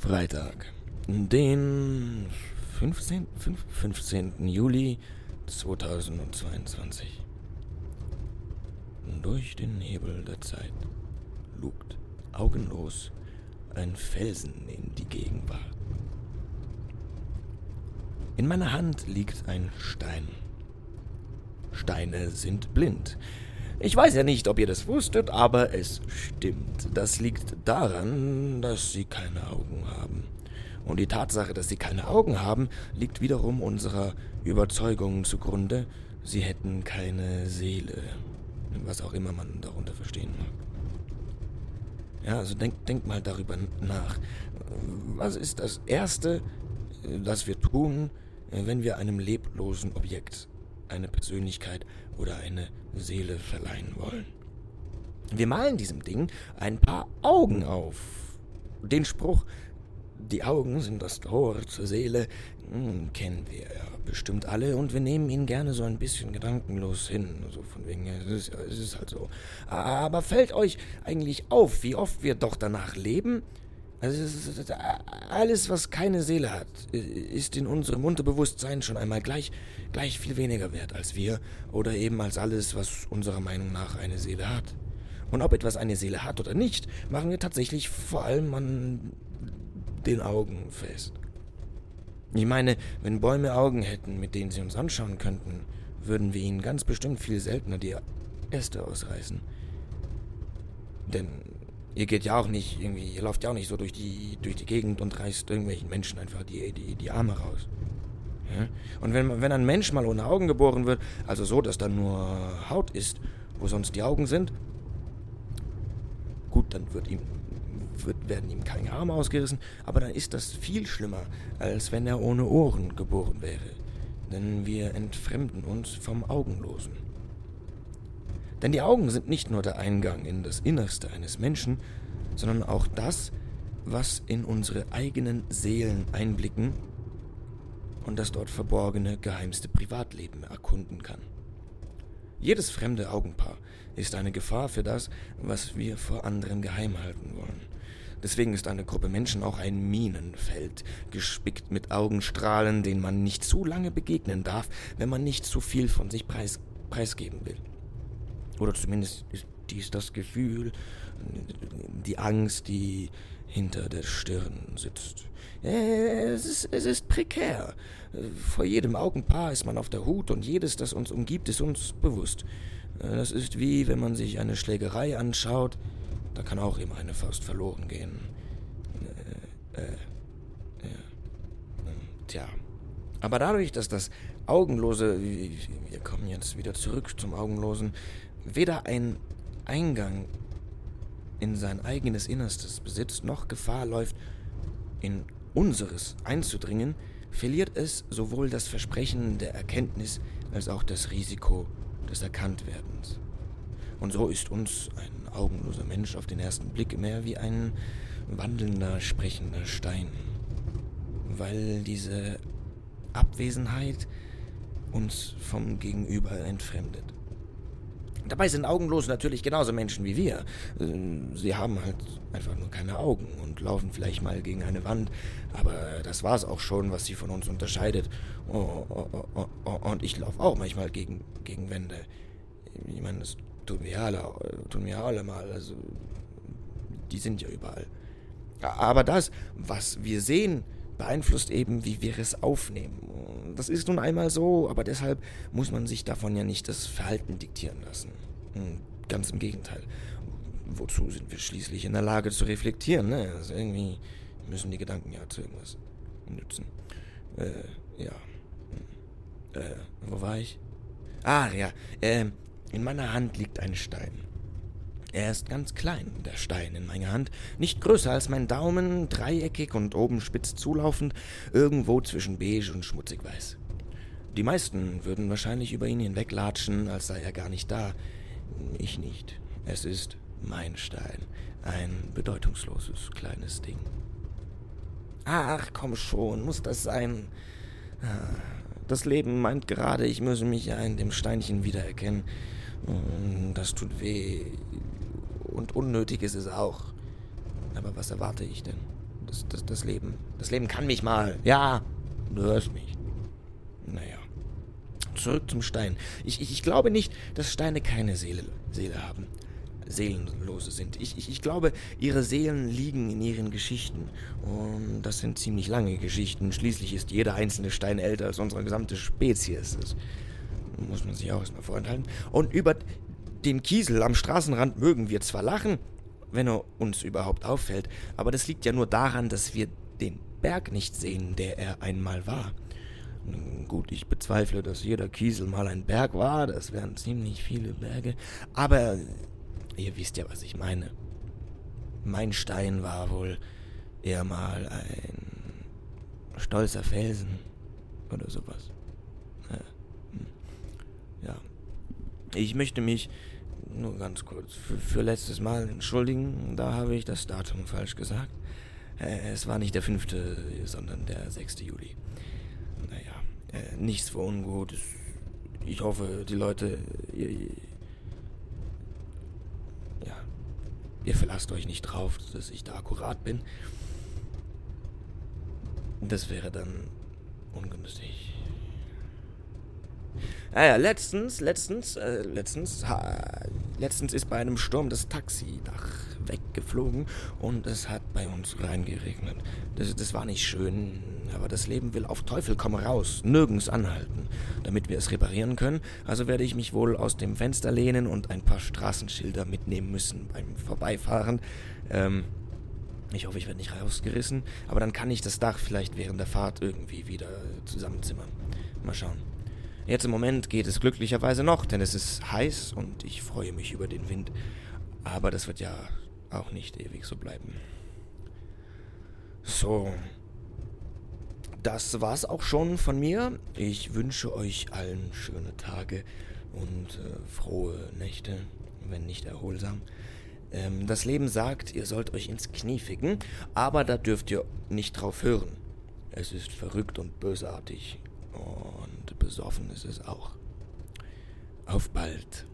Freitag, den 15. 15. Juli 2022. Durch den Nebel der Zeit lugt augenlos ein Felsen in die Gegenwart. In meiner Hand liegt ein Stein. Steine sind blind. Ich weiß ja nicht, ob ihr das wusstet, aber es stimmt. Das liegt daran, dass sie keine Augen haben. Und die Tatsache, dass sie keine Augen haben, liegt wiederum unserer Überzeugung zugrunde, sie hätten keine Seele. Was auch immer man darunter verstehen mag. Ja, also denk, denk mal darüber nach. Was ist das Erste, das wir tun, wenn wir einem leblosen Objekt eine Persönlichkeit oder eine Seele verleihen wollen. Wir malen diesem Ding ein paar Augen auf. Den Spruch, die Augen sind das Tor zur Seele, hm, kennen wir ja bestimmt alle und wir nehmen ihn gerne so ein bisschen gedankenlos hin. So von wegen, es ist, es ist halt so. Aber fällt euch eigentlich auf, wie oft wir doch danach leben, also alles, was keine Seele hat, ist in unserem Unterbewusstsein schon einmal gleich, gleich viel weniger wert als wir oder eben als alles, was unserer Meinung nach eine Seele hat. Und ob etwas eine Seele hat oder nicht, machen wir tatsächlich vor allem an den Augen fest. Ich meine, wenn Bäume Augen hätten, mit denen sie uns anschauen könnten, würden wir ihnen ganz bestimmt viel seltener die Äste ausreißen. Denn Ihr geht ja auch nicht irgendwie, ihr lauft ja auch nicht so durch die, durch die Gegend und reißt irgendwelchen Menschen einfach die, die, die Arme raus. Ja? Und wenn, wenn ein Mensch mal ohne Augen geboren wird, also so, dass da nur Haut ist, wo sonst die Augen sind, gut, dann wird ihm, wird, werden ihm keine Arme ausgerissen, aber dann ist das viel schlimmer, als wenn er ohne Ohren geboren wäre. Denn wir entfremden uns vom Augenlosen. Denn die Augen sind nicht nur der Eingang in das Innerste eines Menschen, sondern auch das, was in unsere eigenen Seelen einblicken und das dort verborgene, geheimste Privatleben erkunden kann. Jedes fremde Augenpaar ist eine Gefahr für das, was wir vor anderen geheim halten wollen. Deswegen ist eine Gruppe Menschen auch ein Minenfeld, gespickt mit Augenstrahlen, denen man nicht zu lange begegnen darf, wenn man nicht zu viel von sich preis preisgeben will. Oder zumindest ist dies das Gefühl, die Angst, die hinter der Stirn sitzt. Es ist, es ist prekär. Vor jedem Augenpaar ist man auf der Hut und jedes, das uns umgibt, ist uns bewusst. Das ist wie, wenn man sich eine Schlägerei anschaut, da kann auch immer eine Faust verloren gehen. Äh, äh, ja. Tja. Aber dadurch, dass das Augenlose, wir kommen jetzt wieder zurück zum Augenlosen, weder ein Eingang in sein eigenes Innerstes besitzt, noch Gefahr läuft, in unseres einzudringen, verliert es sowohl das Versprechen der Erkenntnis als auch das Risiko des Erkanntwerdens. Und so ist uns ein augenloser Mensch auf den ersten Blick mehr wie ein wandelnder, sprechender Stein, weil diese Abwesenheit uns vom Gegenüber entfremdet. Dabei sind Augenlose natürlich genauso Menschen wie wir. Ähm, sie haben halt einfach nur keine Augen und laufen vielleicht mal gegen eine Wand, aber das war's auch schon, was sie von uns unterscheidet. Oh, oh, oh, und ich laufe auch manchmal gegen, gegen Wände. Ich meine, das tun wir alle, tun wir alle mal. Also, die sind ja überall. Aber das, was wir sehen, beeinflusst eben, wie wir es aufnehmen. Das ist nun einmal so, aber deshalb muss man sich davon ja nicht das Verhalten diktieren lassen. Hm, ganz im Gegenteil. Wozu sind wir schließlich in der Lage zu reflektieren? Ne? Also irgendwie müssen die Gedanken ja zu irgendwas nützen. Äh, ja. Hm. Äh, wo war ich? Ah, ja. Äh, in meiner Hand liegt ein Stein. Er ist ganz klein, der Stein in meiner Hand, nicht größer als mein Daumen, dreieckig und oben spitz zulaufend, irgendwo zwischen beige und schmutzig weiß. Die meisten würden wahrscheinlich über ihn hinweglatschen, als sei er gar nicht da. Ich nicht. Es ist mein Stein, ein bedeutungsloses kleines Ding. Ach, komm schon, muss das sein? Das Leben meint gerade, ich müsse mich ja in dem Steinchen wiedererkennen. Das tut weh und unnötig ist es auch. Aber was erwarte ich denn? Das, das, das Leben. Das Leben kann mich mal. Ja, du hörst mich. Naja. Zurück zum Stein. Ich, ich, ich glaube nicht, dass Steine keine Seele, Seele haben. Seelenlose sind. Ich, ich, ich glaube, ihre Seelen liegen in ihren Geschichten. Und das sind ziemlich lange Geschichten. Schließlich ist jeder einzelne Stein älter als unsere gesamte Spezies. Das muss man sich auch erstmal vorenthalten. Und über den Kiesel am Straßenrand mögen wir zwar lachen, wenn er uns überhaupt auffällt, aber das liegt ja nur daran, dass wir den Berg nicht sehen, der er einmal war. Gut, ich bezweifle, dass jeder Kiesel mal ein Berg war, das wären ziemlich viele Berge, aber ihr wisst ja, was ich meine. Mein Stein war wohl eher mal ein stolzer Felsen oder sowas. Hm. Ja. Ich möchte mich nur ganz kurz für, für letztes Mal entschuldigen. Da habe ich das Datum falsch gesagt. Äh, es war nicht der 5., sondern der 6. Juli. Naja, äh, nichts für ungut. Ich hoffe, die Leute. Ihr, ja. Ihr verlasst euch nicht drauf, dass ich da akkurat bin. Das wäre dann ungünstig. Naja, letztens, letztens, äh, letztens, ha, letztens ist bei einem Sturm das Taxidach weggeflogen und es hat bei uns reingeregnet. Das, das war nicht schön, aber das Leben will auf Teufel komm raus, nirgends anhalten. Damit wir es reparieren können, also werde ich mich wohl aus dem Fenster lehnen und ein paar Straßenschilder mitnehmen müssen beim Vorbeifahren. Ähm, ich hoffe, ich werde nicht rausgerissen, aber dann kann ich das Dach vielleicht während der Fahrt irgendwie wieder zusammenzimmern. Mal schauen. Jetzt im Moment geht es glücklicherweise noch, denn es ist heiß und ich freue mich über den Wind. Aber das wird ja auch nicht ewig so bleiben. So. Das war's auch schon von mir. Ich wünsche euch allen schöne Tage und äh, frohe Nächte, wenn nicht erholsam. Ähm, das Leben sagt, ihr sollt euch ins Knie ficken, aber da dürft ihr nicht drauf hören. Es ist verrückt und bösartig und besoffen ist es auch. Auf bald.